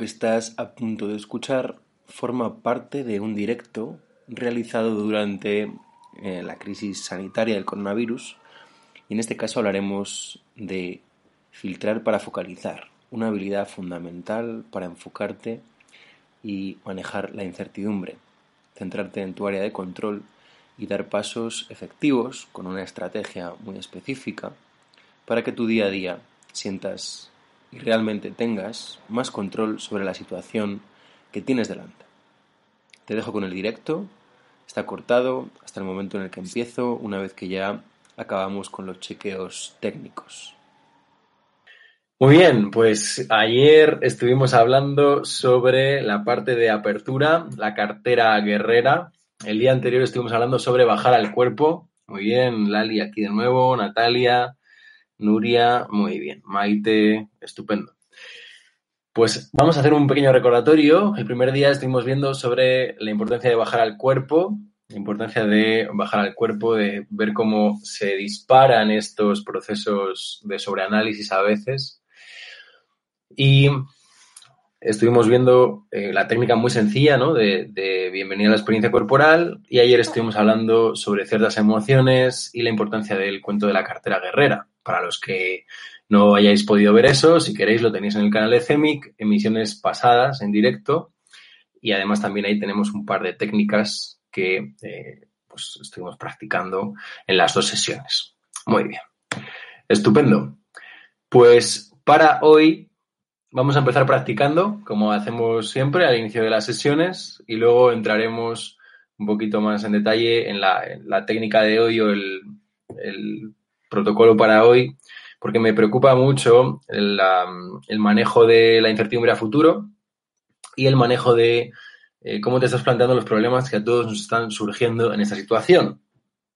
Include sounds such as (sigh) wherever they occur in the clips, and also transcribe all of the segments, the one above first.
Que estás a punto de escuchar forma parte de un directo realizado durante eh, la crisis sanitaria del coronavirus. Y en este caso hablaremos de filtrar para focalizar, una habilidad fundamental para enfocarte y manejar la incertidumbre, centrarte en tu área de control y dar pasos efectivos con una estrategia muy específica para que tu día a día sientas y realmente tengas más control sobre la situación que tienes delante. Te dejo con el directo, está cortado hasta el momento en el que empiezo, una vez que ya acabamos con los chequeos técnicos. Muy bien, pues ayer estuvimos hablando sobre la parte de apertura, la cartera guerrera. El día anterior estuvimos hablando sobre bajar al cuerpo. Muy bien, Lali aquí de nuevo, Natalia, Nuria, muy bien. Maite, estupendo. Pues vamos a hacer un pequeño recordatorio. El primer día estuvimos viendo sobre la importancia de bajar al cuerpo, la importancia de bajar al cuerpo, de ver cómo se disparan estos procesos de sobreanálisis a veces. Y estuvimos viendo eh, la técnica muy sencilla ¿no? de, de, bienvenida a la experiencia corporal y ayer estuvimos hablando sobre ciertas emociones y la importancia del cuento de la cartera guerrera. Para los que no hayáis podido ver eso, si queréis lo tenéis en el canal de CEMIC, emisiones pasadas en directo y además también ahí tenemos un par de técnicas que eh, pues estuvimos practicando en las dos sesiones. Muy bien. Estupendo. Pues para hoy vamos a empezar practicando, como hacemos siempre al inicio de las sesiones, y luego entraremos un poquito más en detalle en la, técnica de hoy o el, protocolo para hoy, porque me preocupa mucho el, manejo de la incertidumbre a futuro y el manejo de eh, cómo te estás planteando los problemas que a todos nos están surgiendo en esta situación.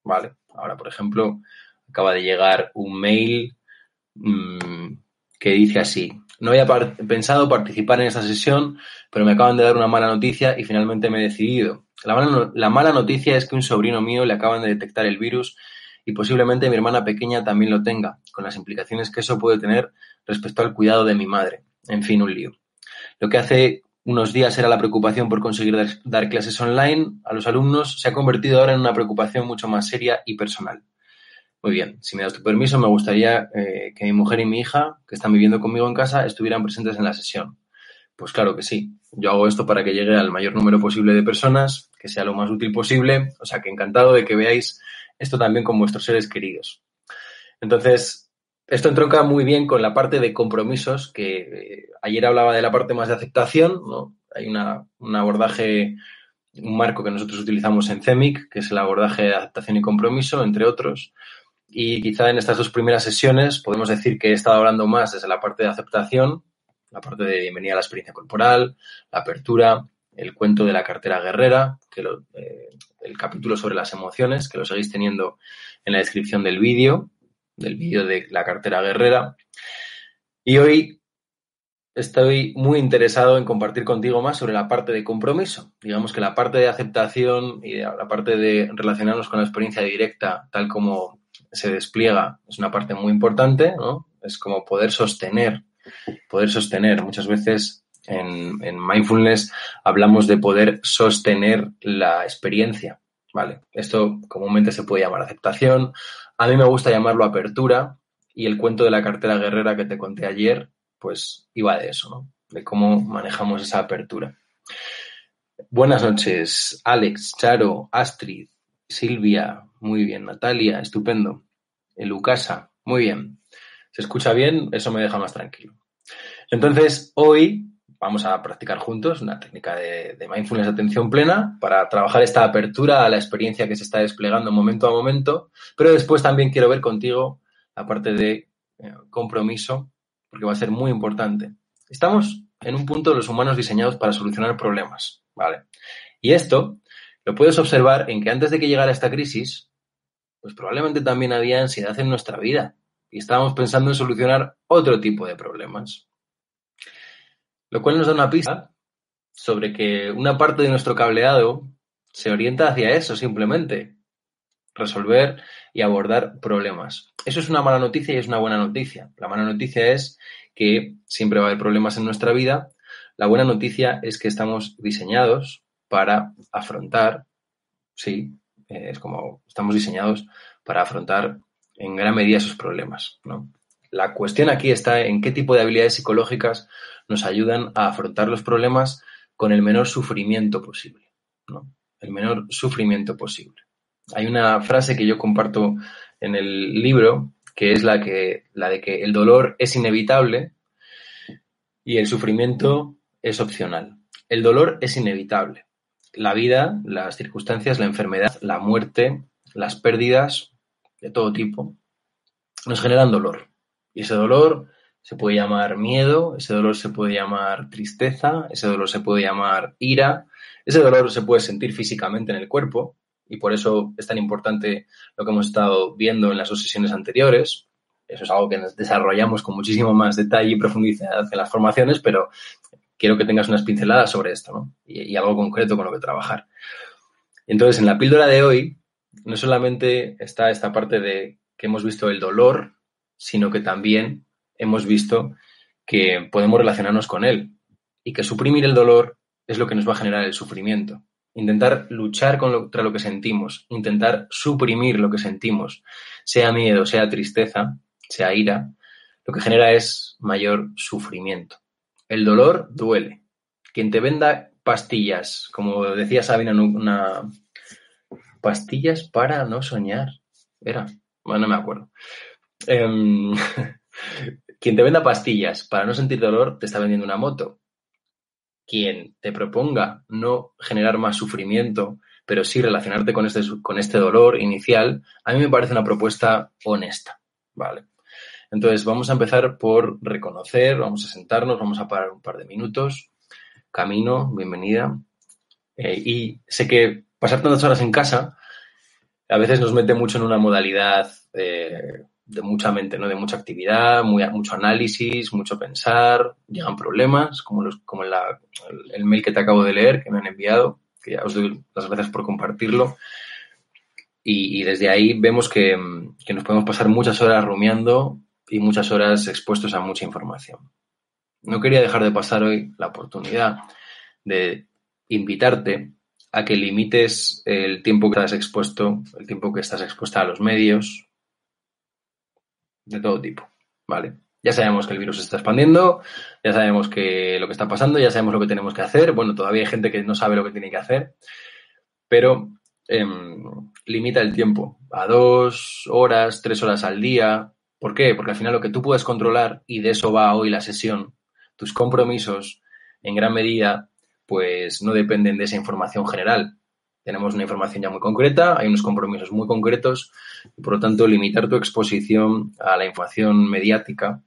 Vale, ahora, por ejemplo, acaba de llegar un mail mmm, que dice así, no había pensado participar en esta sesión, pero me acaban de dar una mala noticia y finalmente me he decidido. La mala, la mala noticia es que un sobrino mío le acaban de detectar el virus y posiblemente mi hermana pequeña también lo tenga, con las implicaciones que eso puede tener respecto al cuidado de mi madre. En fin, un lío. Lo que hace unos días era la preocupación por conseguir dar, clases online a los alumnos se ha convertido ahora en una preocupación mucho más seria y personal. Muy bien, si me das tu permiso, me gustaría eh, que mi mujer y mi hija, que están viviendo conmigo en casa, estuvieran presentes en la sesión. Pues claro que sí. Yo hago esto para que llegue al mayor número posible de personas, que sea lo más útil posible. O sea que encantado de que veáis esto también con vuestros seres queridos. Entonces, esto entronca muy bien con la parte de compromisos, que eh, ayer hablaba de la parte más de aceptación, ¿no? Hay una, un abordaje, un marco que nosotros utilizamos en CEMIC, que es el abordaje de aceptación y compromiso, entre otros. Y quizá en estas dos primeras sesiones podemos decir que he estado hablando más desde la parte de aceptación, la parte de bienvenida a la experiencia corporal, la apertura, el cuento de la cartera guerrera, que lo, eh, el capítulo sobre las emociones, que lo seguís teniendo en la descripción del vídeo, del vídeo de la cartera guerrera. Y hoy estoy muy interesado en compartir contigo más sobre la parte de compromiso. Digamos que la parte de aceptación y la parte de relacionarnos con la experiencia directa, tal como se despliega, es una parte muy importante, ¿no? Es como poder sostener poder sostener. Muchas veces en, en mindfulness hablamos de poder sostener la experiencia. ¿vale? Esto comúnmente se puede llamar aceptación. A mí me gusta llamarlo apertura y el cuento de la cartera guerrera que te conté ayer, pues iba de eso, ¿no? De cómo manejamos esa apertura. Buenas noches, Alex, Charo, Astrid, Silvia, muy bien, Natalia, estupendo. Lucasa, muy bien. ¿Se escucha bien? Eso me deja más tranquilo. Entonces, hoy vamos a practicar juntos una técnica de, mindfulness de atención plena para trabajar esta apertura a la experiencia que se está desplegando momento a momento, pero después también quiero ver contigo la parte de eh, compromiso, porque va a ser muy importante. Estamos en un punto de los humanos diseñados para solucionar problemas, ¿vale? Y esto lo puedes observar en que antes de que llegara esta crisis, pues probablemente también había ansiedad en nuestra vida y estábamos pensando en solucionar otro tipo de problemas. Lo cual nos da una pista sobre que una parte de nuestro cableado se orienta hacia eso simplemente, resolver y abordar problemas. Eso es una mala noticia y es una buena noticia. La mala noticia es que siempre va a haber problemas en nuestra vida. La buena noticia es que estamos diseñados para afrontar, sí, eh, es como estamos diseñados para afrontar en gran medida esos problemas. ¿no? La cuestión aquí está en qué tipo de habilidades psicológicas nos ayudan a afrontar los problemas con el menor sufrimiento posible. ¿no? El menor sufrimiento posible. Hay una frase que yo comparto en el libro que es la, que, la de que el dolor es inevitable y el sufrimiento es opcional. El dolor es inevitable. La vida, las circunstancias, la enfermedad, la muerte, las pérdidas de todo tipo, nos generan dolor. Y ese dolor se puede llamar miedo, ese dolor se puede llamar tristeza, ese dolor se puede llamar ira, ese dolor se puede sentir físicamente en el cuerpo, y por eso es tan importante lo que hemos estado viendo en las dos sesiones anteriores. Eso es algo que desarrollamos con muchísimo más detalle y profundidad en las formaciones, pero quiero que tengas unas pinceladas sobre esto ¿no? y, algo concreto con lo que trabajar. Entonces, en la píldora de hoy, no solamente está esta parte de que hemos visto el dolor, sino que también hemos visto que podemos relacionarnos con él y que suprimir el dolor es lo que nos va a generar el sufrimiento intentar luchar contra lo que sentimos, intentar suprimir lo que sentimos, sea miedo, sea tristeza, sea ira, lo que genera es mayor sufrimiento. El dolor duele. Quien te venda pastillas, como decía Sabina, una pastillas para no soñar. Era, bueno, no me acuerdo. Em, (laughs) quien te venda pastillas para no sentir dolor te está vendiendo una moto quien te proponga no generar más sufrimiento, pero sí relacionarte con este, con este dolor inicial, a mí me parece una propuesta honesta, ¿vale? Entonces, vamos a empezar por reconocer, vamos a sentarnos, vamos a parar un par de minutos. Camino, bienvenida. Eh, y sé que pasar tantas horas en casa a veces nos mete mucho en una modalidad eh, de mucha mente, ¿no? De mucha actividad, mucho análisis, mucho pensar, llegan problemas, como, los, como el, mail que te acabo de leer, que me han enviado, que ya os doy las gracias por compartirlo. Y, desde ahí vemos que, que, nos podemos pasar muchas horas rumiando y muchas horas expuestos a mucha información. No quería dejar de pasar hoy la oportunidad de invitarte a que limites el tiempo que estás expuesto, el tiempo que estás expuesta a los medios, de todo tipo, ¿vale? Ya sabemos que el virus se está expandiendo, ya sabemos que lo que está pasando, ya sabemos lo que tenemos que hacer. Bueno, todavía hay gente que no sabe lo que tiene que hacer, pero em, limita el tiempo a dos horas, tres horas al día. ¿Por qué? Porque al final lo que tú puedes controlar, y de eso va hoy la sesión, tus compromisos, en gran medida, pues no dependen de esa información general. Tenemos una información ya muy concreta, hay unos compromisos muy concretos y por lo tanto limitar tu exposición a la información mediática.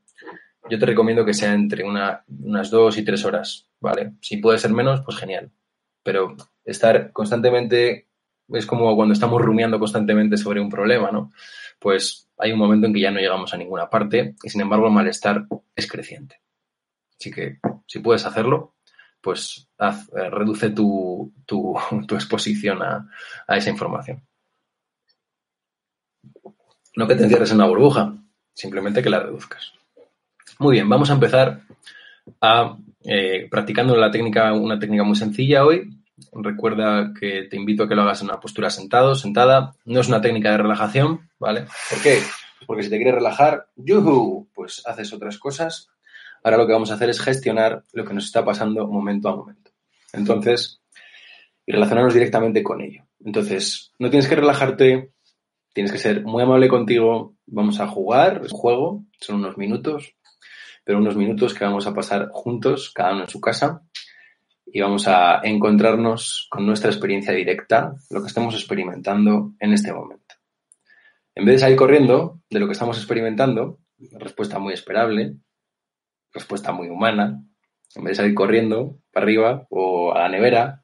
Yo te recomiendo que sea entre unas dos y tres horas, ¿vale? Si puede ser menos, pues genial. Pero estar constantemente, es como cuando estamos rumiando constantemente sobre un problema, ¿no? Pues hay un momento en que ya no llegamos a ninguna parte y sin embargo el malestar es creciente. Así que si puedes hacerlo, pues eh, reduce tu, (laughs) exposición a, esa información. No que te encierres en una burbuja, simplemente que la reduzcas. Muy bien, vamos a empezar a eh, practicando la técnica, una técnica muy sencilla hoy. Recuerda que te invito a que lo hagas en una postura sentado, sentada. No es una técnica de relajación, ¿vale? ¿Por qué? Porque si te quieres relajar, ¡yuhu! pues haces otras cosas. Ahora lo que vamos a hacer es gestionar lo que nos está pasando momento a momento. Entonces, y relacionarnos directamente con ello. Entonces, no tienes que relajarte, tienes que ser muy amable contigo. Vamos a jugar, es un juego, son unos minutos, pero unos minutos que vamos a pasar juntos, cada uno en su casa, y vamos a encontrarnos con nuestra experiencia directa, lo que estamos experimentando en este momento. En vez de salir corriendo de lo que estamos experimentando, respuesta muy esperable, respuesta muy humana, en vez de salir corriendo para arriba o a la nevera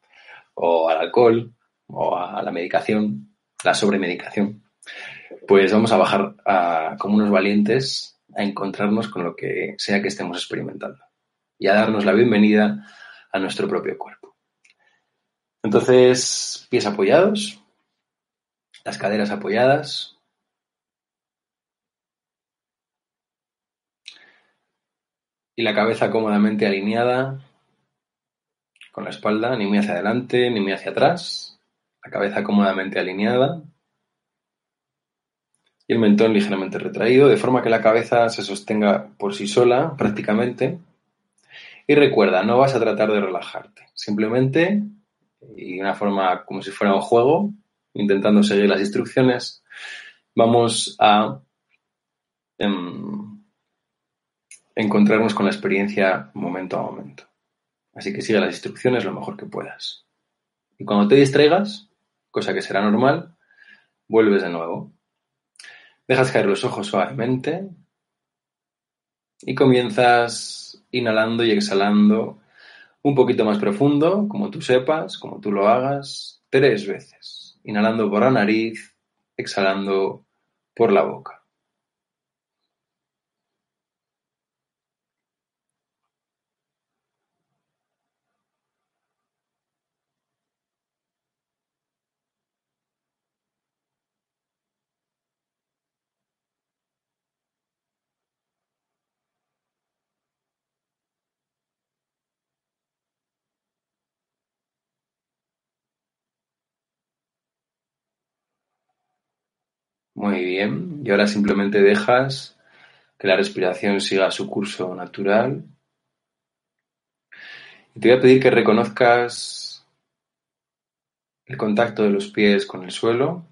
o al alcohol o a la medicación, la sobremedicación, pues vamos a bajar como unos valientes a encontrarnos con lo que sea que estemos experimentando y a darnos la bienvenida a nuestro propio cuerpo. Entonces, pies apoyados, las caderas apoyadas. Y la cabeza cómodamente alineada con la espalda, ni muy hacia adelante, ni muy hacia atrás. La cabeza cómodamente alineada y el mentón ligeramente retraído, de forma que la cabeza se sostenga por sí sola prácticamente. Y recuerda, no vas a tratar de relajarte, simplemente, y de una forma como si fuera un juego, intentando seguir las instrucciones, vamos a em, encontrarnos con la experiencia momento a momento. Así que sigue las instrucciones lo mejor que puedas. Y cuando te distraigas, cosa que será normal, vuelves de nuevo. Dejas caer los ojos suavemente y comienzas inhalando y exhalando un poquito más profundo, como tú sepas, como tú lo hagas, tres veces. Inhalando por la nariz, exhalando por la boca. Muy bien. Y ahora simplemente dejas que la respiración siga su curso natural. Y te voy a pedir que reconozcas el contacto de los pies con el suelo,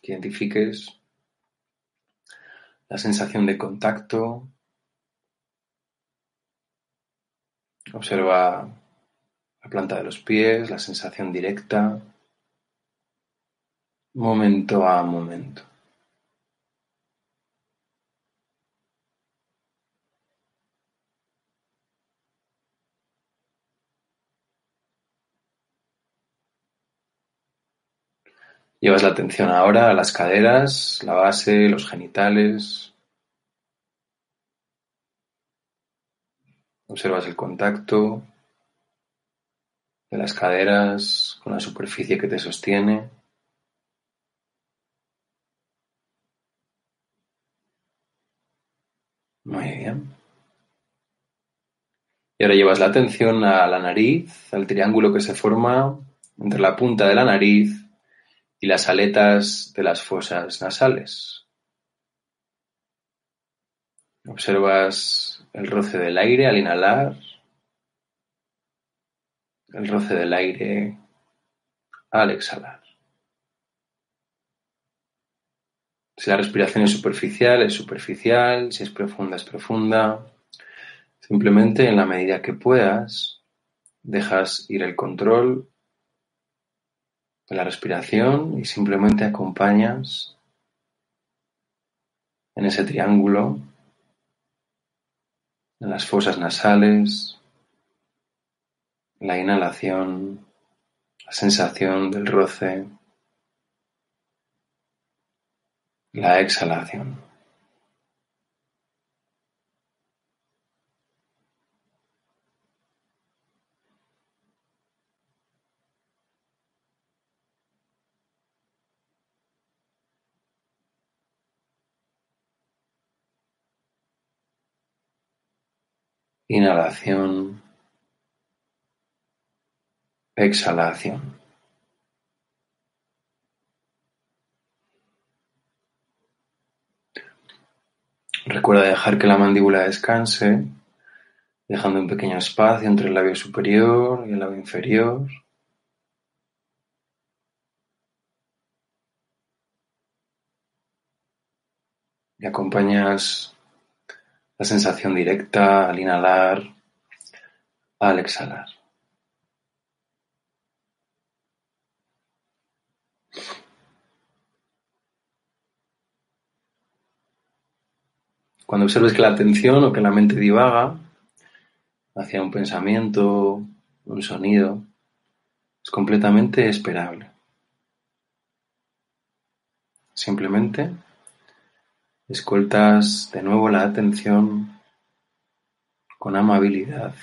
que identifiques la sensación de contacto. Observa la planta de los pies, la sensación directa, momento a momento. Llevas la atención ahora a las caderas, la base, los genitales. Observas el contacto de las caderas con la superficie que te sostiene. Muy bien. Y ahora llevas la atención a la nariz, al triángulo que se forma entre la punta de la nariz y las aletas de las fosas nasales. Observas el roce del aire al inhalar, el roce del aire al exhalar. Si la respiración es superficial, es superficial, si es profunda, es profunda. Simplemente en la medida que puedas, dejas ir el control la respiración y simplemente acompañas en ese triángulo, en las fosas nasales, la inhalación, la sensación del roce, la exhalación. Inhalación. Exhalación. Recuerda dejar que la mandíbula descanse, dejando un pequeño espacio entre el labio superior y el labio inferior. Y acompañas la sensación directa al inhalar, al exhalar. Cuando observes que la atención o que la mente divaga hacia un pensamiento, un sonido, es completamente esperable. Simplemente escoltas de nuevo la atención con amabilidad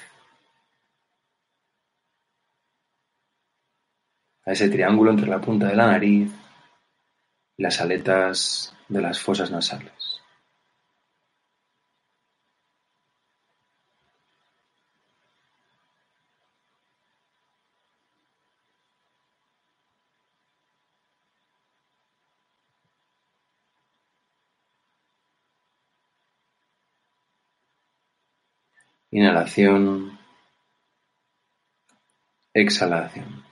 a ese triángulo entre la punta de la nariz y las aletas de las fosas nasales. Inhalación, exhalación.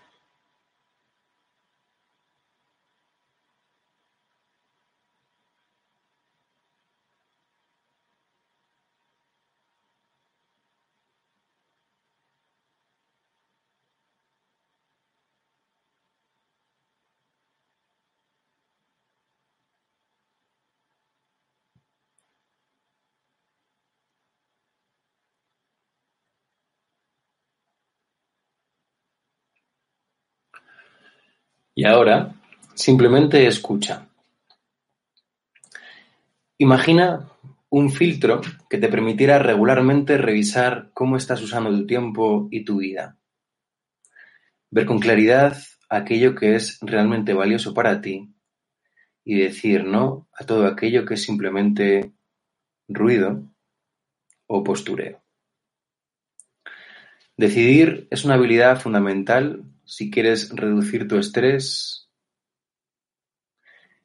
Y ahora, simplemente escucha. Imagina un filtro que te permitiera regularmente revisar cómo estás usando tu tiempo y tu vida. Ver con claridad aquello que es realmente valioso para ti y decir no a todo aquello que es simplemente ruido o postureo. Decidir es una habilidad fundamental si quieres reducir tu estrés.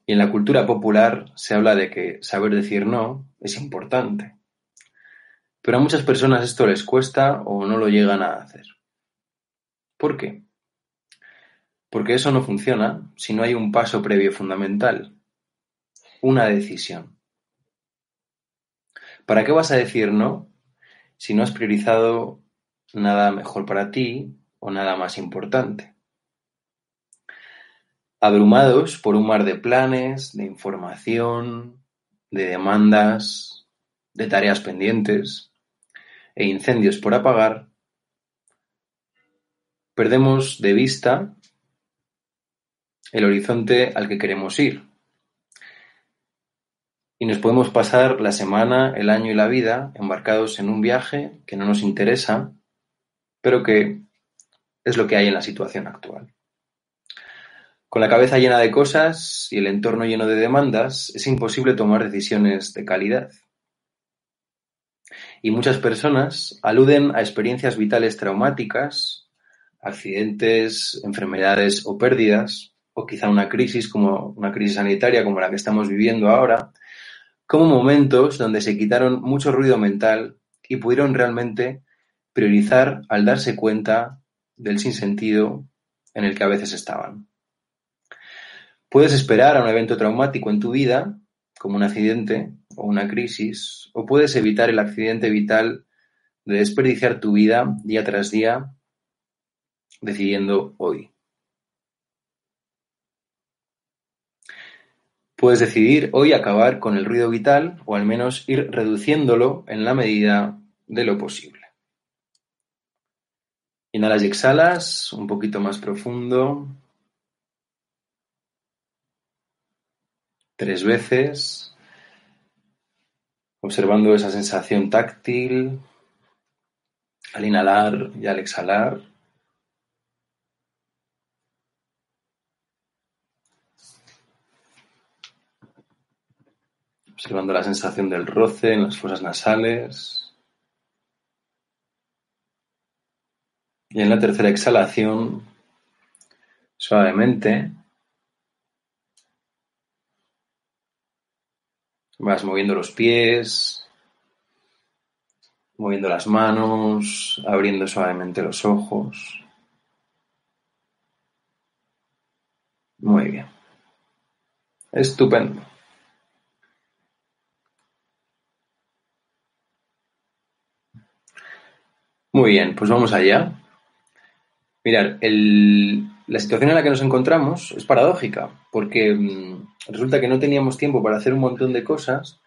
Y en la cultura popular se habla de que saber decir no es importante. Pero a muchas personas esto les cuesta o no lo llegan a hacer. ¿Por qué? Porque eso no funciona si no hay un paso previo fundamental, una decisión. ¿Para qué vas a decir no si no has priorizado nada mejor para ti o nada más importante. Abrumados por un mar de planes, de información, de demandas, de tareas pendientes e incendios por apagar, perdemos de vista el horizonte al que queremos ir. Y nos podemos pasar la semana, el año y la vida embarcados en un viaje que no nos interesa, pero que es lo que hay en la situación actual. Con la cabeza llena de cosas y el entorno lleno de demandas, es imposible tomar decisiones de calidad. Y muchas personas aluden a experiencias vitales traumáticas, accidentes, enfermedades o pérdidas, o quizá una crisis como una crisis sanitaria como la que estamos viviendo ahora, como momentos donde se quitaron mucho ruido mental y pudieron realmente priorizar al darse cuenta del sinsentido en el que a veces estaban. Puedes esperar a un evento traumático en tu vida, como un accidente o una crisis, o puedes evitar el accidente vital de desperdiciar tu vida día tras día decidiendo hoy. Puedes decidir hoy acabar con el ruido vital o al menos ir reduciéndolo en la medida de lo posible. Inhalas y exhalas un poquito más profundo. Tres veces. Observando esa sensación táctil al inhalar y al exhalar. Observando la sensación del roce en las fosas nasales. Y en la tercera exhalación, suavemente, vas moviendo los pies, moviendo las manos, abriendo suavemente los ojos. Muy bien. Estupendo. Muy bien, pues vamos allá. Mirar, la situación en la que nos encontramos es paradójica, porque mm, resulta que no teníamos tiempo para hacer un montón de cosas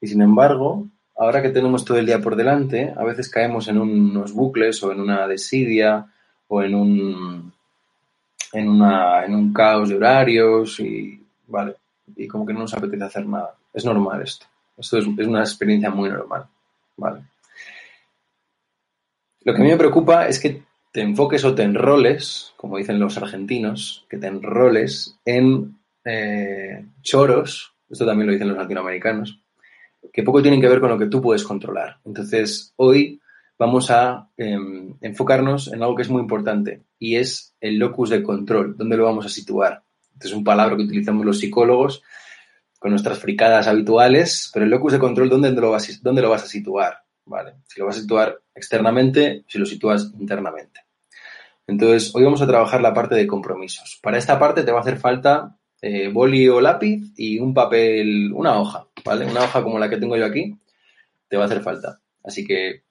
y sin embargo, ahora que tenemos todo el día por delante, a veces caemos en unos bucles o en una desidia o en un, en, un caos de horarios y, vale, y como que no nos apetece hacer nada. Es normal esto. Esto es, es una experiencia muy normal, ¿vale? Lo que a mí me preocupa es que te enfoques o te enroles, como dicen los argentinos, que te enroles en eh, choros, esto también lo dicen los latinoamericanos, que poco tienen que ver con lo que tú puedes controlar. Entonces, hoy vamos a em, enfocarnos en algo que es muy importante y es el locus de control, dónde lo vamos a situar. Este es un palabra que utilizamos los psicólogos con nuestras fricadas habituales, pero el locus de control, ¿dónde lo vas, dónde lo vas a situar? ¿Vale? Si lo vas a situar externamente, si lo sitúas internamente. Entonces, hoy vamos a trabajar la parte de compromisos. Para esta parte te va a hacer falta eh, boli o lápiz y un papel, una hoja, ¿vale? Una hoja como la que tengo yo aquí, te va a hacer falta. Así que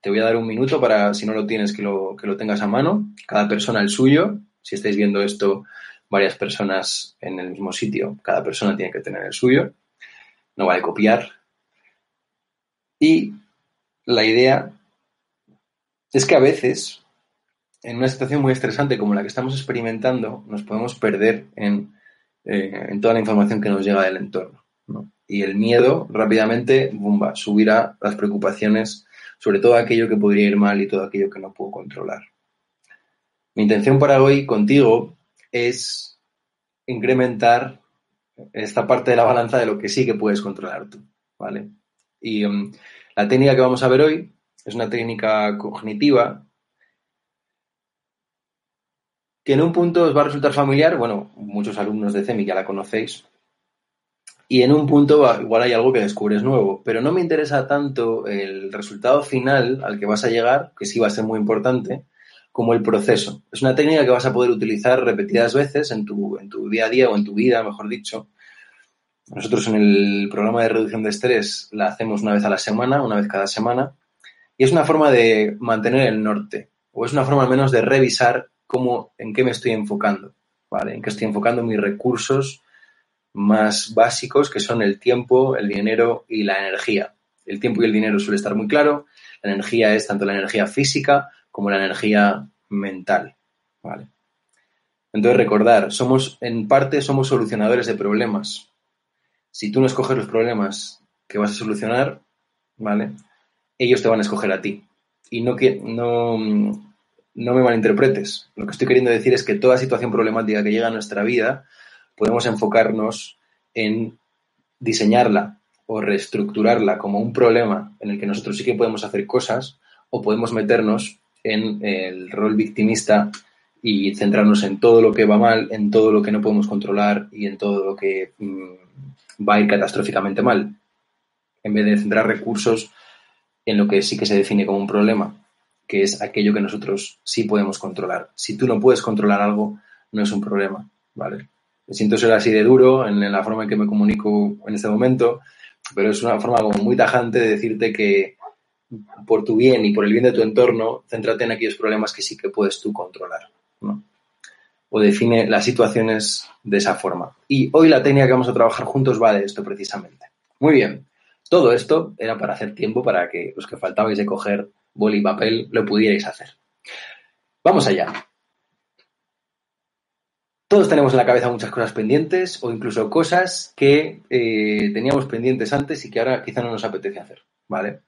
te voy a dar un minuto para, si no lo tienes, que lo, que lo tengas a mano. Cada persona el suyo. Si estáis viendo esto, varias personas en el mismo sitio, cada persona tiene que tener el suyo. No vale copiar. Y la idea es que a veces, en una situación muy estresante como la que estamos experimentando, nos podemos perder en, eh, toda la información que nos llega del entorno. Y el miedo rápidamente subirá las preocupaciones sobre todo aquello que podría ir mal y todo aquello que no puedo controlar. Mi intención para hoy contigo es incrementar esta parte de la balanza de lo que sí que puedes controlar tú, ¿vale? Y um, la técnica que vamos a ver hoy es una técnica cognitiva que en un punto os va a resultar familiar, bueno, muchos alumnos de CEMI ya la conocéis, y en un punto igual hay algo que descubres nuevo, pero no me interesa tanto el resultado final al que vas a llegar, que sí va a ser muy importante, como el proceso. Es una técnica que vas a poder utilizar repetidas veces en tu, en tu día a día o en tu vida, mejor dicho, nosotros en el programa de reducción de estrés la hacemos una vez a la semana, una vez cada semana, y es una forma de mantener el norte, o es una forma al menos de revisar cómo, en qué me estoy enfocando, ¿vale? En qué estoy enfocando mis recursos más básicos, que son el tiempo, el dinero y la energía. El tiempo y el dinero suele estar muy claro, la energía es tanto la energía física como la energía mental, ¿vale? Entonces recordar, somos, en parte somos solucionadores de problemas, si tú no escoges los problemas que vas a solucionar, ¿vale? Ellos te van a escoger a ti. Y no, no, no me malinterpretes. Lo que estoy queriendo decir es que toda situación problemática que llega a nuestra vida, podemos enfocarnos en diseñarla o reestructurarla como un problema en el que nosotros sí que podemos hacer cosas o podemos meternos en el rol victimista y centrarnos en todo lo que va mal, en todo lo que no podemos controlar y en todo lo que mm, va a ir catastróficamente mal, en vez de centrar recursos en lo que sí que se define como un problema, que es aquello que nosotros sí podemos controlar. Si tú no puedes controlar algo, no es un problema, ¿vale? Siento ser así de duro en la forma en que me comunico en este momento, pero es una forma como muy tajante de decirte que por tu bien y por el bien de tu entorno, céntrate en aquellos problemas que sí que puedes tú controlar, ¿no? O define las situaciones de esa forma. Y hoy la técnica que vamos a trabajar juntos va de esto precisamente. Muy bien. Todo esto era para hacer tiempo para que los que faltabais de coger boli y papel lo pudierais hacer. Vamos allá. Todos tenemos en la cabeza muchas cosas pendientes o incluso cosas que eh, teníamos pendientes antes y que ahora quizá no nos apetece hacer, ¿vale?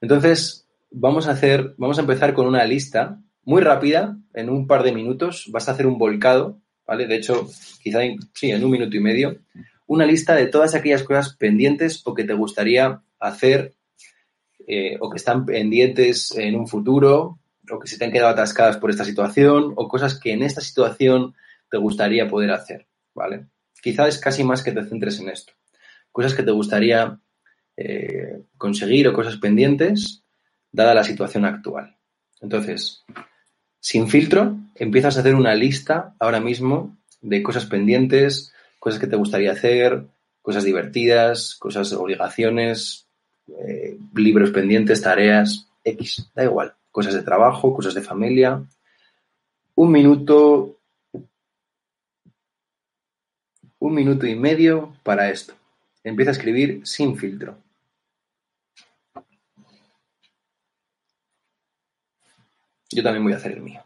Entonces, vamos a hacer, vamos a empezar con una lista muy rápida, en un par de minutos, vas a hacer un volcado, ¿vale? De hecho, quizá sí, en un minuto y medio, una lista de todas aquellas cosas pendientes o que te gustaría hacer eh, o que están pendientes en un futuro o que se te han quedado atascadas por esta situación, o cosas que en esta situación te gustaría poder hacer, ¿vale? Quizás es casi más que te centres en esto. Cosas que te gustaría eh, conseguir o cosas pendientes dada la situación actual. Entonces, sin filtro, empiezas a hacer una lista ahora mismo de cosas pendientes, cosas que te gustaría hacer, cosas divertidas, cosas obligaciones, eh, libros pendientes, tareas, X, da igual, cosas de trabajo, cosas de familia. Un minuto, un minuto y medio para esto. Empieza a escribir sin filtro. Yo también voy a hacer el mío.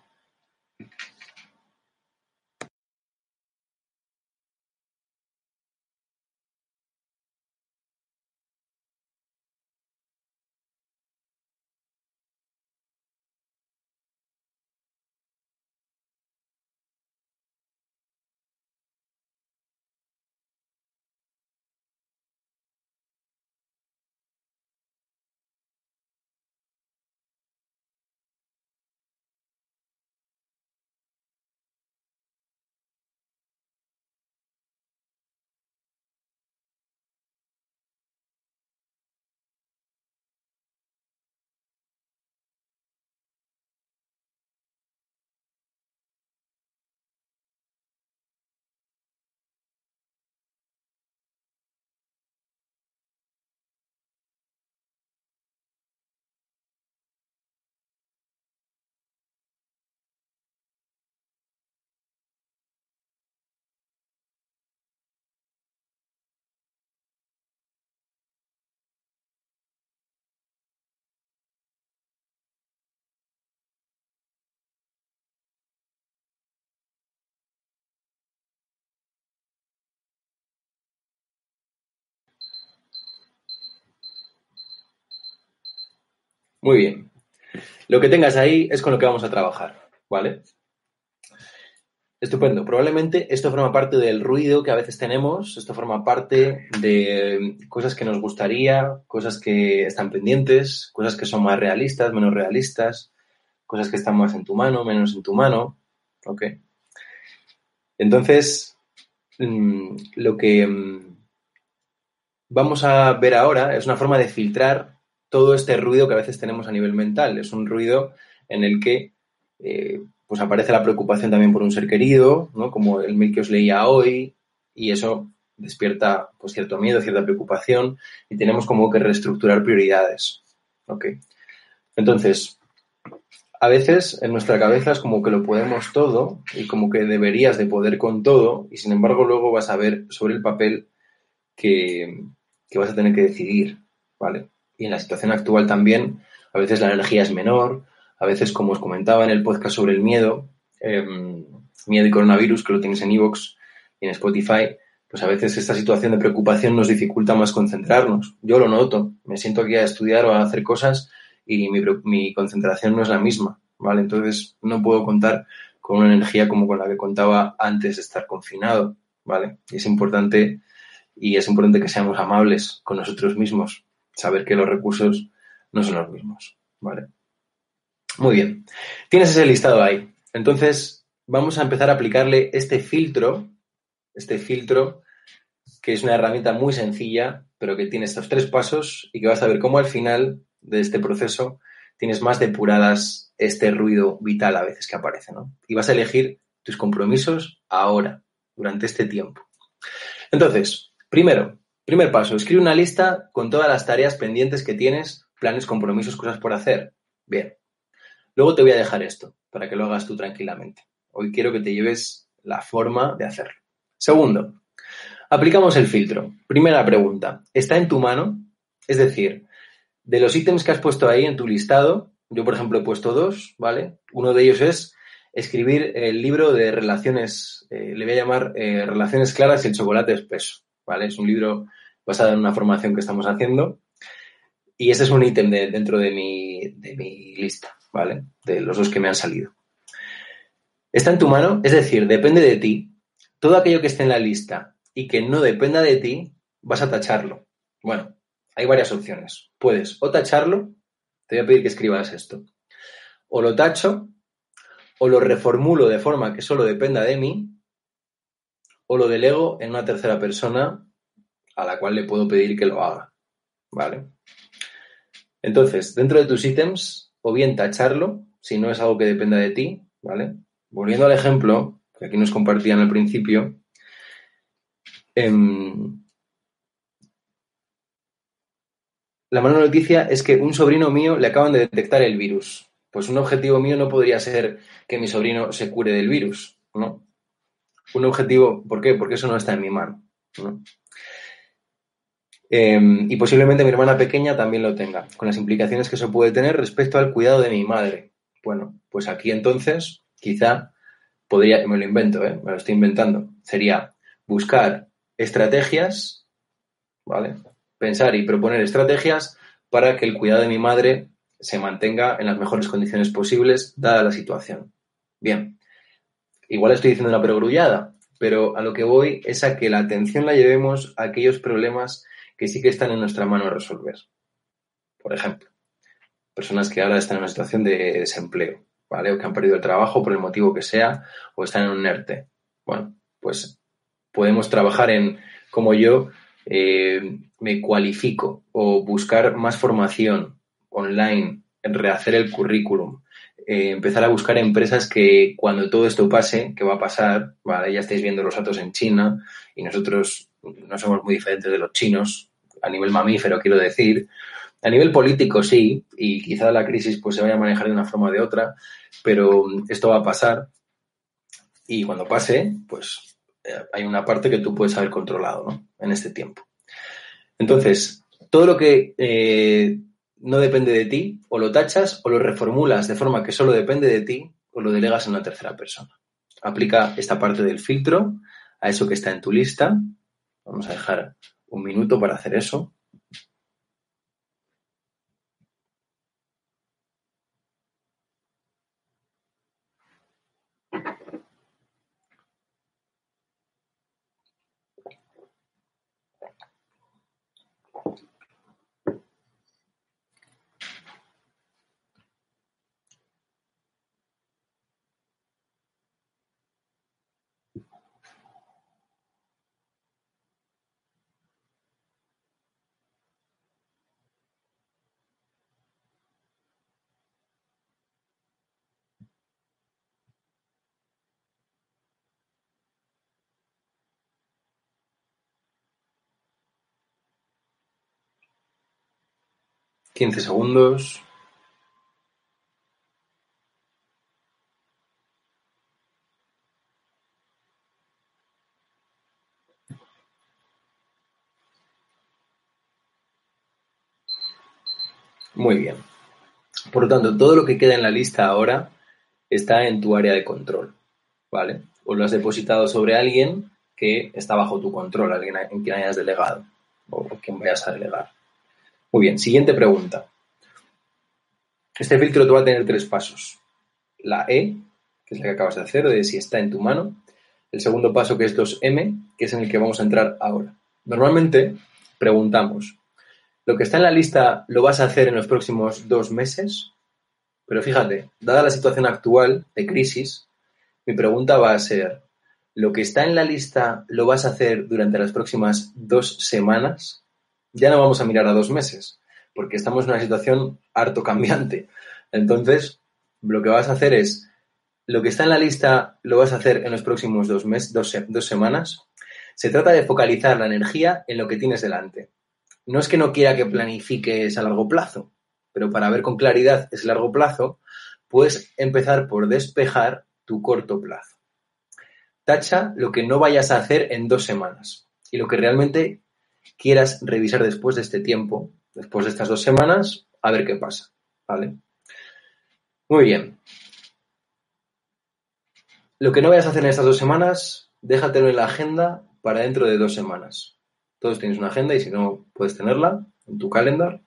Muy bien. Lo que tengas ahí es con lo que vamos a trabajar, ¿vale? Estupendo. Probablemente esto forma parte del ruido que a veces tenemos, esto forma parte de cosas que nos gustaría, cosas que están pendientes, cosas que son más realistas, menos realistas, cosas que están más en tu mano, menos en tu mano, ¿ok? Entonces, mm, lo que mm, vamos a ver ahora es una forma de filtrar todo este ruido que a veces tenemos a nivel mental. Es un ruido en el que eh, pues aparece la preocupación también por un ser querido, ¿no? como el mail que os leía hoy, y eso despierta pues, cierto miedo, cierta preocupación, y tenemos como que reestructurar prioridades. Entonces, a veces en nuestra cabeza es como que lo podemos todo y como que deberías de poder con todo, y sin embargo luego vas a ver sobre el papel que, que vas a tener que decidir, ¿vale? Y en la situación actual también, a veces la energía es menor, a veces, como os comentaba en el podcast sobre el miedo, em, miedo y coronavirus, que lo tienes en Evox y en Spotify, pues a veces esta situación de preocupación nos dificulta más concentrarnos. Yo lo noto, me siento aquí a estudiar o a hacer cosas y mi, mi concentración no es la misma, ¿vale? Entonces no puedo contar con una energía como con la que contaba antes de estar confinado, ¿vale? Es importante y es importante que seamos amables con nosotros mismos, saber que los recursos no son los mismos. ¿Vale? Muy bien. Tienes ese listado ahí. Entonces, vamos a empezar a aplicarle este filtro, este filtro, que es una herramienta muy sencilla, pero que tiene estos tres pasos y que vas a ver cómo al final de este proceso tienes más depuradas este ruido vital a veces que aparece, ¿no? Y vas a elegir tus compromisos ahora, durante este tiempo. Entonces, primero, Primer paso, escribe una lista con todas las tareas pendientes que tienes, planes, compromisos, cosas por hacer. Bien. Luego te voy a dejar esto para que lo hagas tú tranquilamente. Hoy quiero que te lleves la forma de hacerlo. Segundo, aplicamos el filtro. Primera pregunta, ¿está en tu mano? Es decir, de los ítems que has puesto ahí en tu listado, yo por ejemplo he puesto dos, ¿vale? Uno de ellos es escribir el libro de relaciones, eh, le voy a llamar eh, Relaciones claras y el chocolate espeso, ¿vale? Es un libro basada en una formación que estamos haciendo. Y ese es un ítem dentro de mi, de mi lista, ¿vale? De los dos que me han salido. Está en tu mano, es decir, depende de ti. Todo aquello que esté en la lista y que no dependa de ti, vas a tacharlo. Bueno, hay varias opciones. Puedes o tacharlo, te voy a pedir que escribas esto. o lo tacho, o lo reformulo de forma que solo dependa de mí, o lo delego en una tercera persona a la cual le puedo pedir que lo haga. ¿Vale? Entonces, dentro de tus ítems, o bien tacharlo, si no es algo que dependa de ti, ¿vale? Volviendo al ejemplo que aquí nos compartían al principio, em, la mala noticia es que un sobrino mío le acaban de detectar el virus. Pues un objetivo mío no podría ser que mi sobrino se cure del virus, ¿no? Un objetivo, ¿por qué? Porque eso no está en mi mano, ¿no? Em, y posiblemente mi hermana pequeña también lo tenga, con las implicaciones que eso puede tener respecto al cuidado de mi madre. Bueno, pues aquí entonces quizá podría, me lo invento, ¿eh? me lo estoy inventando, sería buscar estrategias, ¿vale? Pensar y proponer estrategias para que el cuidado de mi madre se mantenga en las mejores condiciones posibles, dada la situación. Bien, igual estoy diciendo una perogrullada, pero a lo que voy es a que la atención la llevemos a aquellos problemas que sí que están en nuestra mano resolver. Por ejemplo, personas que ahora están en una situación de desempleo, ¿vale? O que han perdido el trabajo por el motivo que sea, o están en un ERTE. Bueno, pues podemos trabajar en cómo yo eh, me cualifico o buscar más formación online, rehacer el currículum, eh, empezar a buscar empresas que cuando todo esto pase, que va a pasar, ¿vale? Ya estáis viendo los datos en China y nosotros no somos muy diferentes de los chinos, a nivel mamífero quiero decir. A nivel político sí, y quizá la crisis pues se vaya a manejar de una forma o de otra, pero esto va a pasar y cuando pase, pues eh, hay una parte que tú puedes haber controlado ¿no? en este tiempo. Entonces, todo lo que eh, no depende de ti, o lo tachas o lo reformulas de forma que solo depende de ti, o lo delegas a una tercera persona. Aplica esta parte del filtro a eso que está en tu lista. Vamos a dejar un minuto para hacer eso. 15 segundos. Muy bien. Por lo tanto, todo lo que queda en la lista ahora está en tu área de control, ¿vale? O lo has depositado sobre alguien que está bajo tu control, alguien en quien hayas delegado o quien vayas a delegar. Muy bien, siguiente pregunta. Este filtro te va a tener tres pasos. La E, que es la que acabas de hacer, de si está en tu mano. El segundo paso, que es 2M, que es en el que vamos a entrar ahora. Normalmente preguntamos, ¿lo que está en la lista lo vas a hacer en los próximos dos meses? Pero fíjate, dada la situación actual de crisis, mi pregunta va a ser, ¿lo que está en la lista lo vas a hacer durante las próximas dos semanas? Ya no vamos a mirar a dos meses, porque estamos en una situación harto cambiante. Entonces, lo que vas a hacer es, lo que está en la lista lo vas a hacer en los próximos dos meses, dos, dos semanas. Se trata de focalizar la energía en lo que tienes delante. No es que no quiera que planifiques a largo plazo, pero para ver con claridad ese largo plazo, puedes empezar por despejar tu corto plazo. Tacha lo que no vayas a hacer en dos semanas y lo que realmente quieras revisar después de este tiempo, después de estas dos semanas, a ver qué pasa. ¿Vale? Muy bien. Lo que no vayas a hacer en estas dos semanas, déjatelo en la agenda para dentro de dos semanas. Todos tienes una agenda y si no puedes tenerla en tu calendar,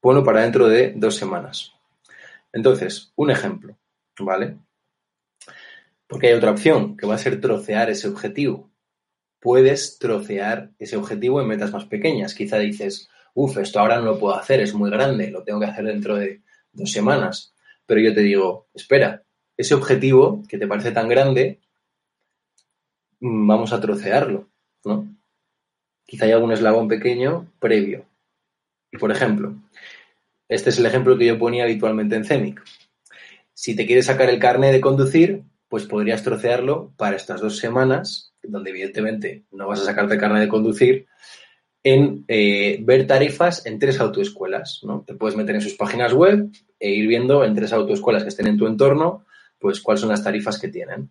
ponlo para dentro de dos semanas. Entonces, un ejemplo, ¿vale? Porque hay otra opción, que va a ser trocear ese objetivo puedes trocear ese objetivo en metas más pequeñas. Quizá dices, uff, esto ahora no lo puedo hacer, es muy grande, lo tengo que hacer dentro de dos semanas. pero yo te digo, espera, ese objetivo que te parece tan grande, mm, vamos a trocearlo, ¿no? Quizá hay algún eslabón pequeño previo. Por ejemplo, este es el ejemplo que yo ponía habitualmente en CEMIC. Si te quieres sacar el carnet de conducir, pues podrías trocearlo para estas dos semanas, donde evidentemente no vas a sacarte el carnet de conducir, en eh, ver tarifas en tres autoescuelas. ¿no? Te puedes meter en sus páginas web e ir viendo en tres autoescuelas que estén en tu entorno, pues cuáles son las tarifas que tienen.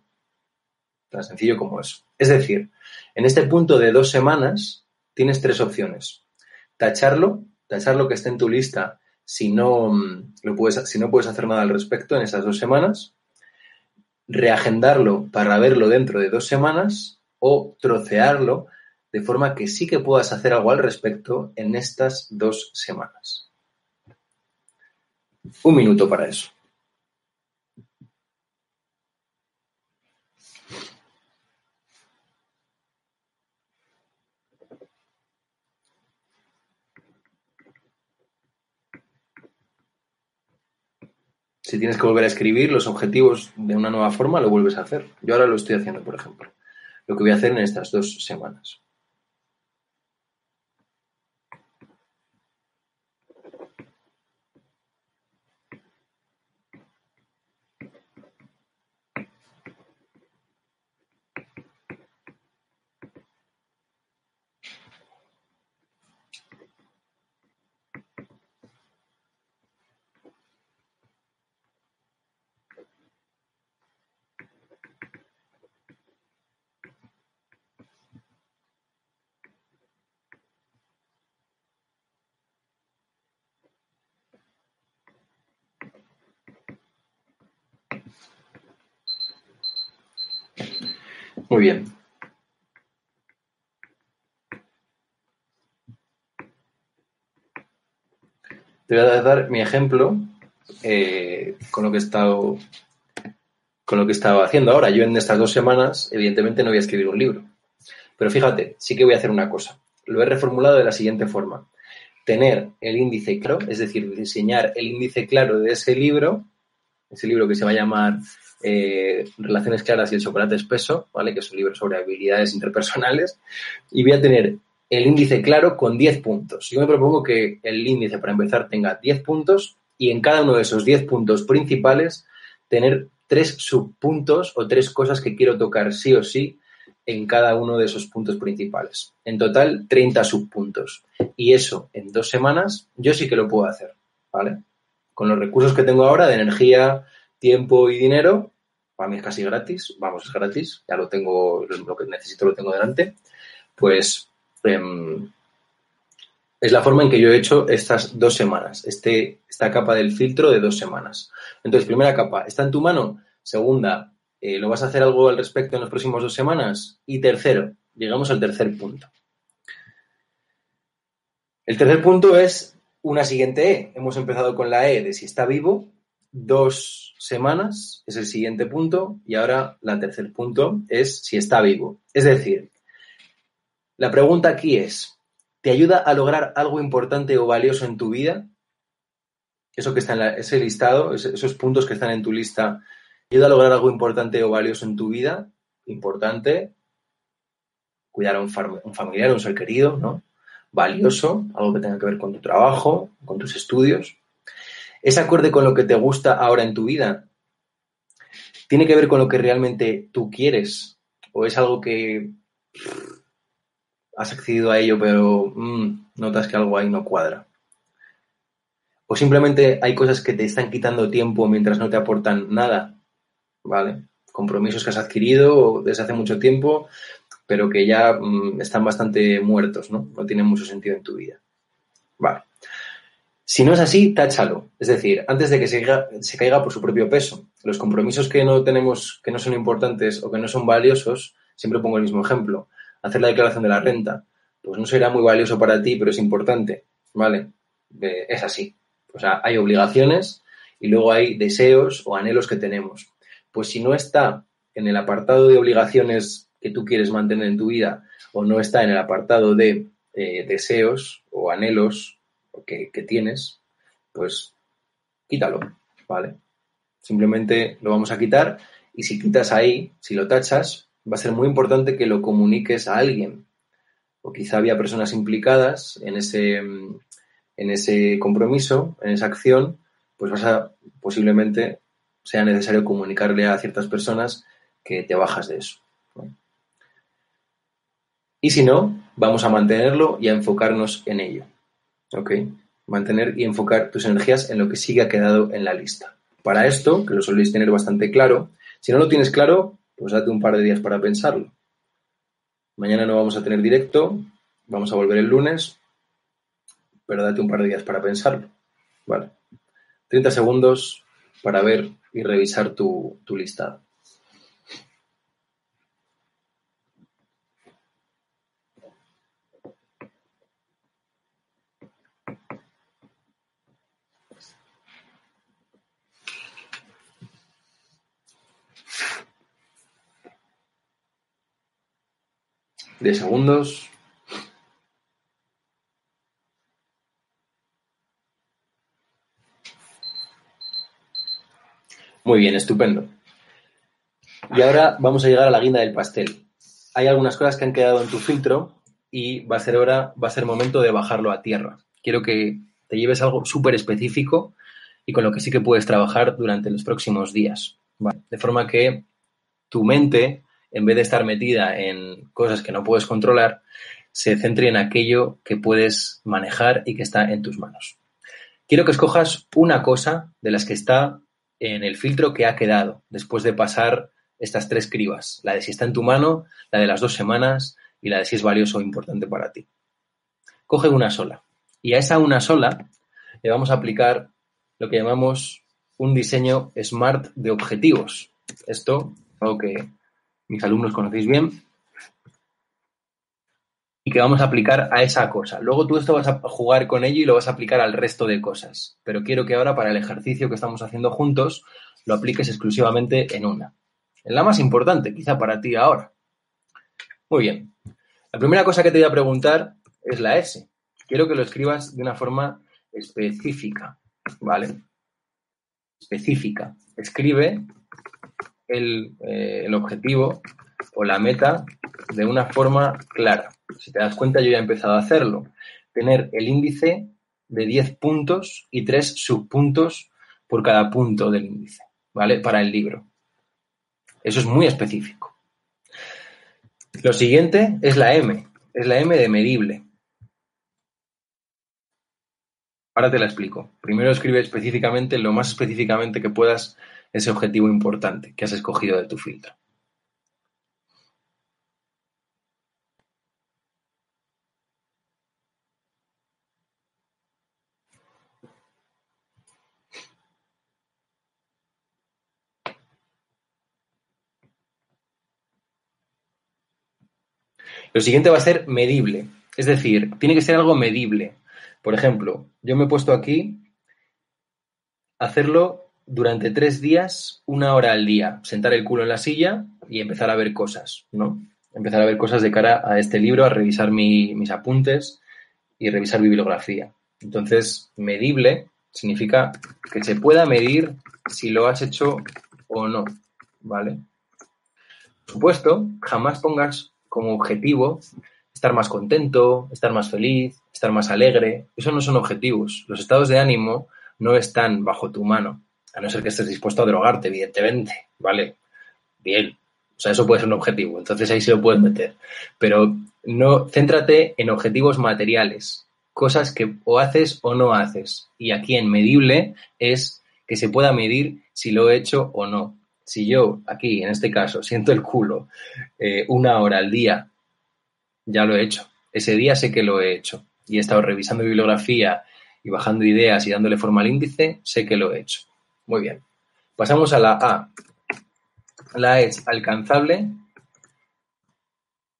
Tan sencillo como eso. Es decir, en este punto de dos semanas tienes tres opciones. Tacharlo, tachar lo que esté en tu lista si no, mm, lo puedes, si no puedes hacer nada al respecto en esas dos semanas, reagendarlo para verlo dentro de dos semanas o trocearlo de forma que sí que puedas hacer algo al respecto en estas dos semanas. Un minuto para eso. Si tienes que volver a escribir los objetivos de una nueva forma, lo vuelves a hacer. Yo ahora lo estoy haciendo, por ejemplo. Lo que voy a hacer en estas dos semanas. Muy bien. Te voy a dar mi ejemplo eh, con lo que he estado con lo que estaba haciendo ahora. Yo en estas dos semanas, evidentemente, no voy a escribir un libro. Pero fíjate, sí que voy a hacer una cosa. Lo he reformulado de la siguiente forma. Tener el índice claro, es decir, diseñar el índice claro de ese libro, ese libro que se va a llamar eh, Relaciones Claras y el Chocolate Espeso, ¿vale? Que es un libro sobre habilidades interpersonales. Y voy a tener el índice claro con 10 puntos. Yo me propongo que el índice, para empezar, tenga 10 puntos y en cada uno de esos 10 puntos principales tener tres subpuntos o tres cosas que quiero tocar sí o sí en cada uno de esos puntos principales. En total, 30 subpuntos. Y eso en dos semanas, yo sí que lo puedo hacer, ¿vale? Con los recursos que tengo ahora de energía, tiempo y dinero, para mí es casi gratis, vamos, es gratis, ya lo tengo, lo que necesito lo tengo delante, pues em, es la forma en que yo he hecho estas dos semanas, este, esta capa del filtro de dos semanas. Entonces, primera capa, ¿está en tu mano? Segunda, eh, ¿lo vas a hacer algo al respecto en las próximas dos semanas? Y tercero, llegamos al tercer punto. El tercer punto es una siguiente E. Hemos empezado con la E de si está vivo, dos semanas es el siguiente punto y ahora la tercer punto es si está vivo. Es decir, la pregunta aquí es, ¿te ayuda a lograr algo importante o valioso en tu vida? Eso que está en ese listado, esos puntos que están en tu lista, ¿ayuda a lograr algo importante o valioso en tu vida? Importante, cuidar a un, un familiar, un ser querido, ¿no? Valioso, algo que tenga que ver con tu trabajo, con tus estudios. ¿Es acorde con lo que te gusta ahora en tu vida? ¿Tiene que ver con lo que realmente tú quieres? ¿O es algo que has accedido a ello, pero mm, notas que algo ahí no cuadra? ¿O simplemente hay cosas que te están quitando tiempo mientras no te aportan nada? ¿Vale? Compromisos que has adquirido desde hace mucho tiempo, pero que ya mm, están bastante muertos, ¿no? No tienen mucho sentido en tu vida. Vale. Si no es así, táchalo. Es decir, antes de que se caiga, por su propio peso. Los compromisos que no tenemos, que no son importantes o que no son valiosos, siempre pongo el mismo ejemplo. Hacer la declaración de la renta. Pues no será muy valioso para ti, pero es importante. ¿Vale? es así. O sea, hay obligaciones y luego hay deseos o anhelos que tenemos. Pues si no está en el apartado de obligaciones que tú quieres mantener en tu vida o no está en el apartado de eh, deseos o anhelos que, tienes, pues quítalo, ¿vale? Simplemente lo vamos a quitar y si quitas ahí, si lo tachas, va a ser muy importante que lo comuniques a alguien. O quizá había personas implicadas en ese, en ese compromiso, en esa acción, pues vas a posiblemente sea necesario comunicarle a ciertas personas que te bajas de eso. Y si no, vamos a mantenerlo y a enfocarnos en ello. ¿Ok? Mantener y enfocar tus energías en lo que sí ha quedado en la lista. Para esto, que lo soléis tener bastante claro, si no lo tienes claro, pues date un par de días para pensarlo. Mañana no vamos a tener directo, vamos a volver el lunes, pero date un par de días para pensarlo. Vale. 30 segundos para ver y revisar tu, tu listado. De segundos. Muy bien, estupendo. Y ahora vamos a llegar a la guinda del pastel. Hay algunas cosas que han quedado en tu filtro y va a ser hora, va a ser momento de bajarlo a tierra. Quiero que te lleves algo súper específico y con lo que sí que puedes trabajar durante los próximos días. De forma que tu mente en vez de estar metida en cosas que no puedes controlar, se centre en aquello que puedes manejar y que está en tus manos. Quiero que escojas una cosa de las que está en el filtro que ha quedado después de pasar estas tres cribas, la de si está en tu mano, la de las dos semanas y la de si es valioso o importante para ti. Coge una sola y a esa una sola le vamos a aplicar lo que llamamos un diseño SMART de objetivos. Esto es algo que mis alumnos conocéis bien, y que vamos a aplicar a esa cosa. Luego tú esto vas a jugar con ello y lo vas a aplicar al resto de cosas. Pero quiero que ahora para el ejercicio que estamos haciendo juntos lo apliques exclusivamente en una. En la más importante, quizá para ti ahora. Muy bien. La primera cosa que te voy a preguntar es la S. Quiero que lo escribas de una forma específica. ¿Vale? Específica. Escribe eh, el, objetivo o la meta de una forma clara. Si te das cuenta, yo ya he empezado a hacerlo. Tener el índice de 10 puntos y 3 subpuntos por cada punto del índice, ¿vale? Para el libro. Eso es muy específico. Lo siguiente es la M, es la M de medible. Ahora te la explico. Primero escribe específicamente, lo más específicamente que puedas, ese objetivo importante que has escogido de tu filtro. Lo siguiente va a ser medible, es decir, tiene que ser algo medible. Por ejemplo, yo me he puesto aquí hacerlo durante tres días, una hora al día, sentar el culo en la silla y empezar a ver cosas, ¿no? Empezar a ver cosas de cara a este libro, a revisar mis apuntes y revisar bibliografía. Entonces, medible significa que se pueda medir si lo has hecho o no, ¿vale? Por supuesto, jamás pongas como objetivo estar más contento, estar más feliz, estar más alegre. Eso no son objetivos. Los estados de ánimo no están bajo tu mano a no ser que estés dispuesto a drogarte, evidentemente, ¿vale? Bien, o sea, eso puede ser un objetivo, entonces ahí se lo puedes meter. Pero no, céntrate en objetivos materiales, cosas que o haces o no haces. Y aquí en medible es que se pueda medir si lo he hecho o no. Si yo aquí, en este caso, siento el culo eh, una hora al día, ya lo he hecho. Ese día sé que lo he hecho. Y he estado revisando bibliografía y bajando ideas y dándole forma al índice, sé que lo he hecho. Muy bien. Pasamos a la A. La es alcanzable.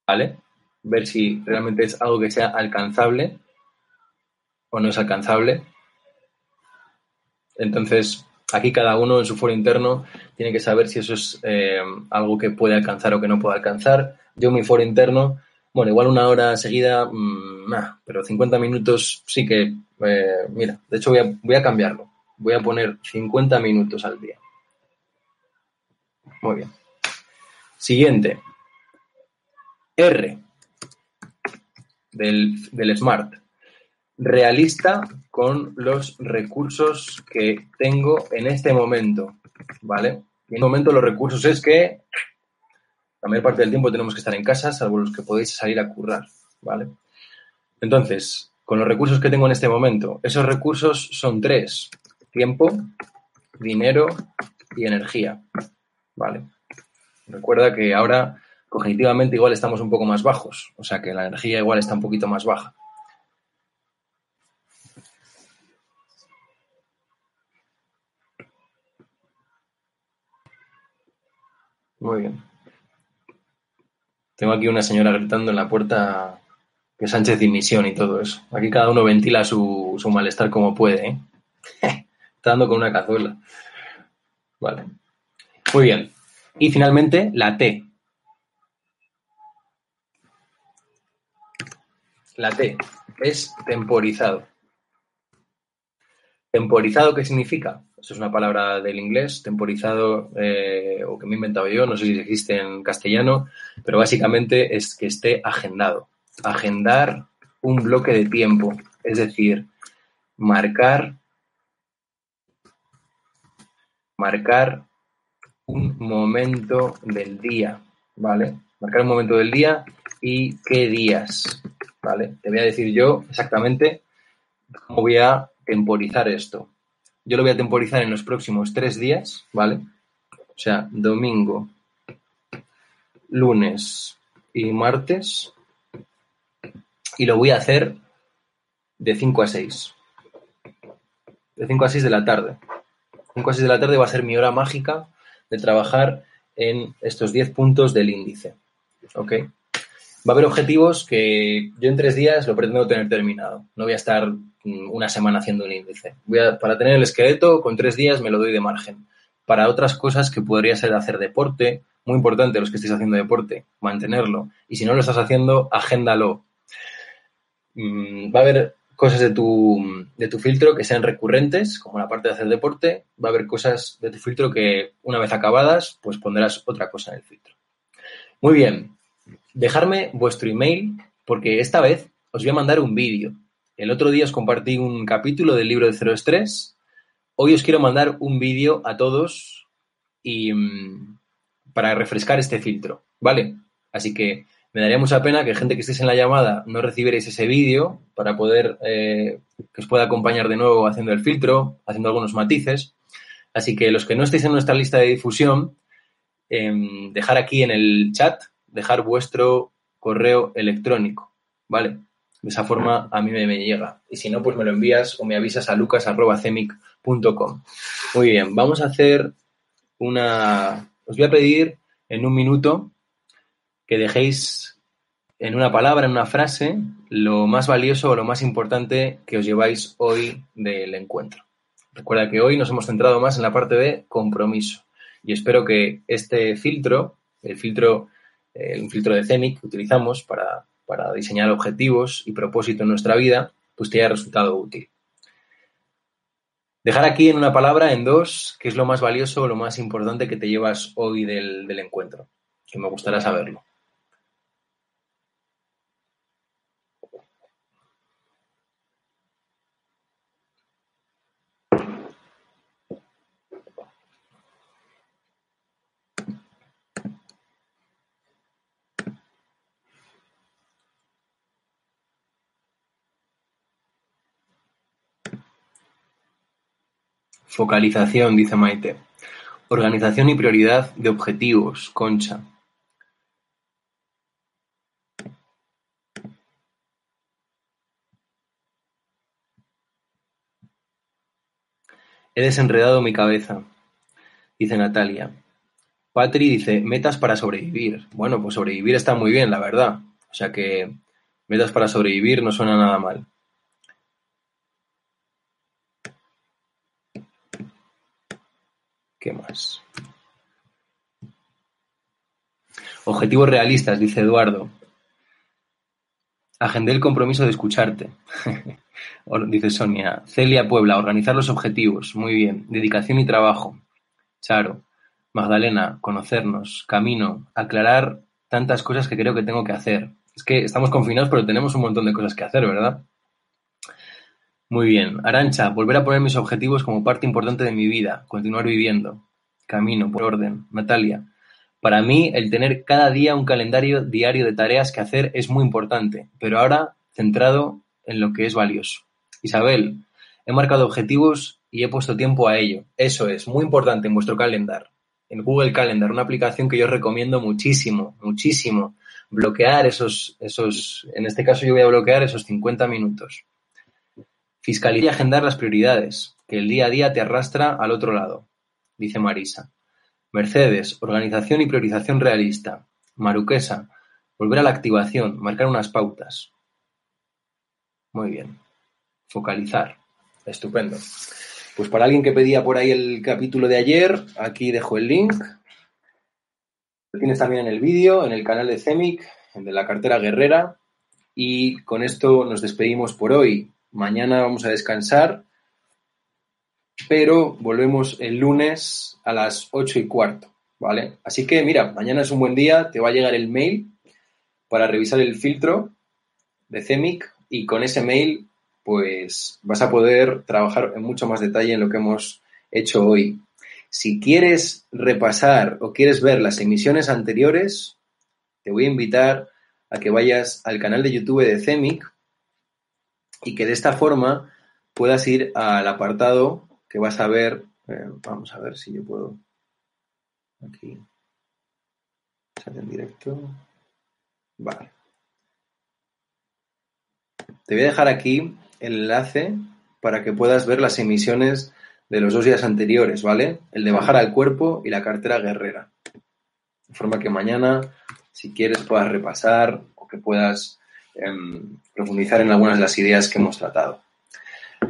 ¿Vale? Ver si realmente es algo que sea alcanzable o no es alcanzable. Entonces, aquí cada uno en su foro interno tiene que saber si eso es eh, algo que puede alcanzar o que no puede alcanzar. Yo mi foro interno, bueno, igual una hora seguida, mmm, pero 50 minutos sí que, eh, mira, de hecho voy a, voy a cambiarlo voy a poner 50 minutos al día. Muy bien. Siguiente. R del, del Smart. Realista con los recursos que tengo en este momento. ¿Vale? En este momento los recursos es que la mayor parte del tiempo tenemos que estar en casa, salvo los que podéis salir a currar. ¿Vale? Entonces, con los recursos que tengo en este momento, esos recursos son tres. Tiempo, dinero y energía. ¿Vale? Recuerda que ahora cognitivamente igual estamos un poco más bajos, o sea que la energía igual está un poquito más baja. Muy bien. Tengo aquí una señora gritando en la puerta que Sánchez dimisión y todo eso. Aquí cada uno ventila su, su malestar como puede, ¿eh? Está dando con una cazuela. Vale. Muy bien. Y finalmente, la T. La T es temporizado. ¿Temporizado qué significa? Eso es una palabra del inglés, temporizado, eh, o que me he inventado yo, no sé si existe en castellano, pero básicamente es que esté agendado. Agendar un bloque de tiempo, es decir, marcar, marcar un momento del día, ¿vale? Marcar un momento del día y qué días, ¿vale? Te voy a decir yo exactamente cómo voy a temporizar esto. Yo lo voy a temporizar en los próximos tres días, ¿vale? O sea, domingo, lunes y martes. Y lo voy a hacer de 5 a 6. De 5 a 6 de la tarde. 5 a 6 de la tarde va a ser mi hora mágica de trabajar en estos 10 puntos del índice. ¿Ok? Va a haber objetivos que yo en tres días lo pretendo tener terminado. No voy a estar mm, una semana haciendo un índice. Voy a, para tener el esqueleto, con tres días me lo doy de margen. Para otras cosas que podría ser hacer deporte, muy importante los que estéis haciendo deporte, mantenerlo. Y si no lo estás haciendo, agéndalo. Mm, va a haber cosas de tu, de tu filtro que sean recurrentes, como la parte de hacer deporte. Va a haber cosas de tu filtro que una vez acabadas, pues pondrás otra cosa en el filtro. Muy bien, dejarme vuestro email porque esta vez os voy a mandar un vídeo. El otro día os compartí un capítulo del libro de Cero Estrés. Hoy os quiero mandar un vídeo a todos y mm, para refrescar este filtro, ¿vale? Así que me daría mucha pena que gente que estéis en la llamada no recibierais ese vídeo para poder eh, que os pueda acompañar de nuevo haciendo el filtro, haciendo algunos matices. Así que los que no estéis en nuestra lista de difusión, em, dejar aquí en el chat, dejar vuestro correo electrónico, ¿vale? De esa forma a mí me, llega. Y si no, pues me lo envías o me avisas a lucas.cemic.com. Muy bien, vamos a hacer una... Os voy a pedir en un minuto que dejéis en una palabra, en una frase, lo más valioso o lo más importante que os lleváis hoy del encuentro. Recuerda que hoy nos hemos centrado más en la parte de compromiso y espero que este filtro, el filtro, el filtro de CEMIC que utilizamos para, para diseñar objetivos y propósito en nuestra vida, pues te haya resultado útil. Dejar aquí en una palabra, en dos, qué es lo más valioso o lo más importante que te llevas hoy del, del encuentro, que me gustaría saberlo. Focalización, dice Maite. Organización y prioridad de objetivos, Concha. He desenredado mi cabeza, dice Natalia. Patri dice, metas para sobrevivir. Bueno, pues sobrevivir está muy bien, la verdad. O sea que metas para sobrevivir no suena nada mal. ¿Qué más? Objetivos realistas, dice Eduardo. Agendé el compromiso de escucharte. (laughs) dice Sonia. Celia Puebla, organizar los objetivos. Muy bien. Dedicación y trabajo. Charo. Magdalena, conocernos, camino, aclarar tantas cosas que creo que tengo que hacer. Es que estamos confinados, pero tenemos un montón de cosas que hacer, ¿verdad? Muy bien. Arancha, volver a poner mis objetivos como parte importante de mi vida, continuar viviendo. Camino, por orden. Natalia, para mí el tener cada día un calendario diario de tareas que hacer es muy importante, pero ahora centrado en lo que es valioso. Isabel, he marcado objetivos y he puesto tiempo a ello. Eso es, muy importante en vuestro calendar. En Google Calendar, una aplicación que yo recomiendo muchísimo, muchísimo. Bloquear esos, esos, en este caso yo voy a bloquear esos 50 minutos. Fiscalizar y agendar las prioridades, que el día a día te arrastra al otro lado, dice Marisa. Mercedes, organización y priorización realista. Maruquesa, volver a la activación, marcar unas pautas. Muy bien. Focalizar. Estupendo. Pues para alguien que pedía por ahí el capítulo de ayer, aquí dejo el link. Lo tienes también en el vídeo, en el canal de CEMIC, de la cartera guerrera. Y con esto nos despedimos por hoy. Mañana vamos a descansar, pero volvemos el lunes a las ocho y cuarto, ¿vale? Así que mira, mañana es un buen día, te va a llegar el mail para revisar el filtro de CEMIC y con ese mail pues vas a poder trabajar en mucho más detalle en lo que hemos hecho hoy. Si quieres repasar o quieres ver las emisiones anteriores, te voy a invitar a que vayas al canal de YouTube de CEMIC y que de esta forma puedas ir al apartado que vas a ver. Eh, vamos a ver si yo puedo. Aquí. Sale en directo. Vale. Te voy a dejar aquí el enlace para que puedas ver las emisiones de los dos días anteriores, ¿vale? El de bajar al cuerpo y la cartera guerrera. De forma que mañana, si quieres, puedas repasar o que puedas em, profundizar en algunas de las ideas que hemos tratado.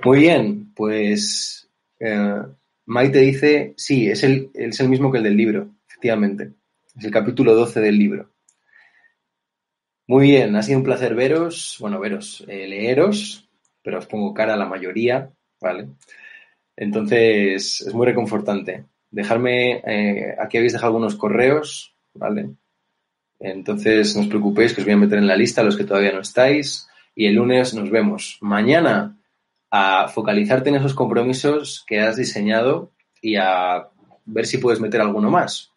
Muy bien, pues eh, Maite dice, sí, es el, es el mismo que el del libro, efectivamente. Es el capítulo 12 del libro. Muy bien, ha sido un placer veros, bueno, veros, eh, leeros, pero os pongo cara a la mayoría, ¿vale? Entonces, es muy reconfortante. Dejarme, eh, aquí habéis dejado algunos correos, ¿vale? Entonces, no os preocupéis que os voy a meter en la lista los que todavía no estáis y el lunes nos vemos. Mañana a focalizarte en esos compromisos que has diseñado y a ver si puedes meter alguno más.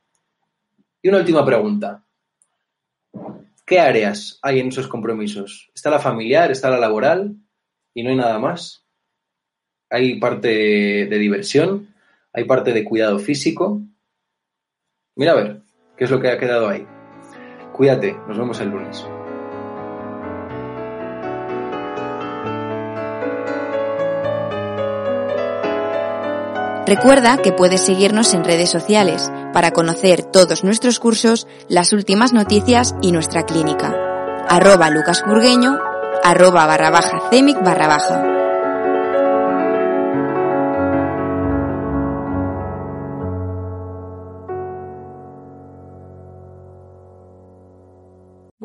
Y una última pregunta. ¿Qué áreas hay en esos compromisos? ¿Está la familiar, está la laboral y no hay nada más? ¿Hay parte de diversión? ¿Hay parte de cuidado físico? Mira a ver, ¿qué es lo que ha quedado ahí? Cuídate, nos vemos el lunes. Recuerda que puedes seguirnos en redes sociales para conocer todos nuestros cursos, las últimas noticias y nuestra clínica. Arroba lucasburgueño, arroba barra baja cemic barra baja.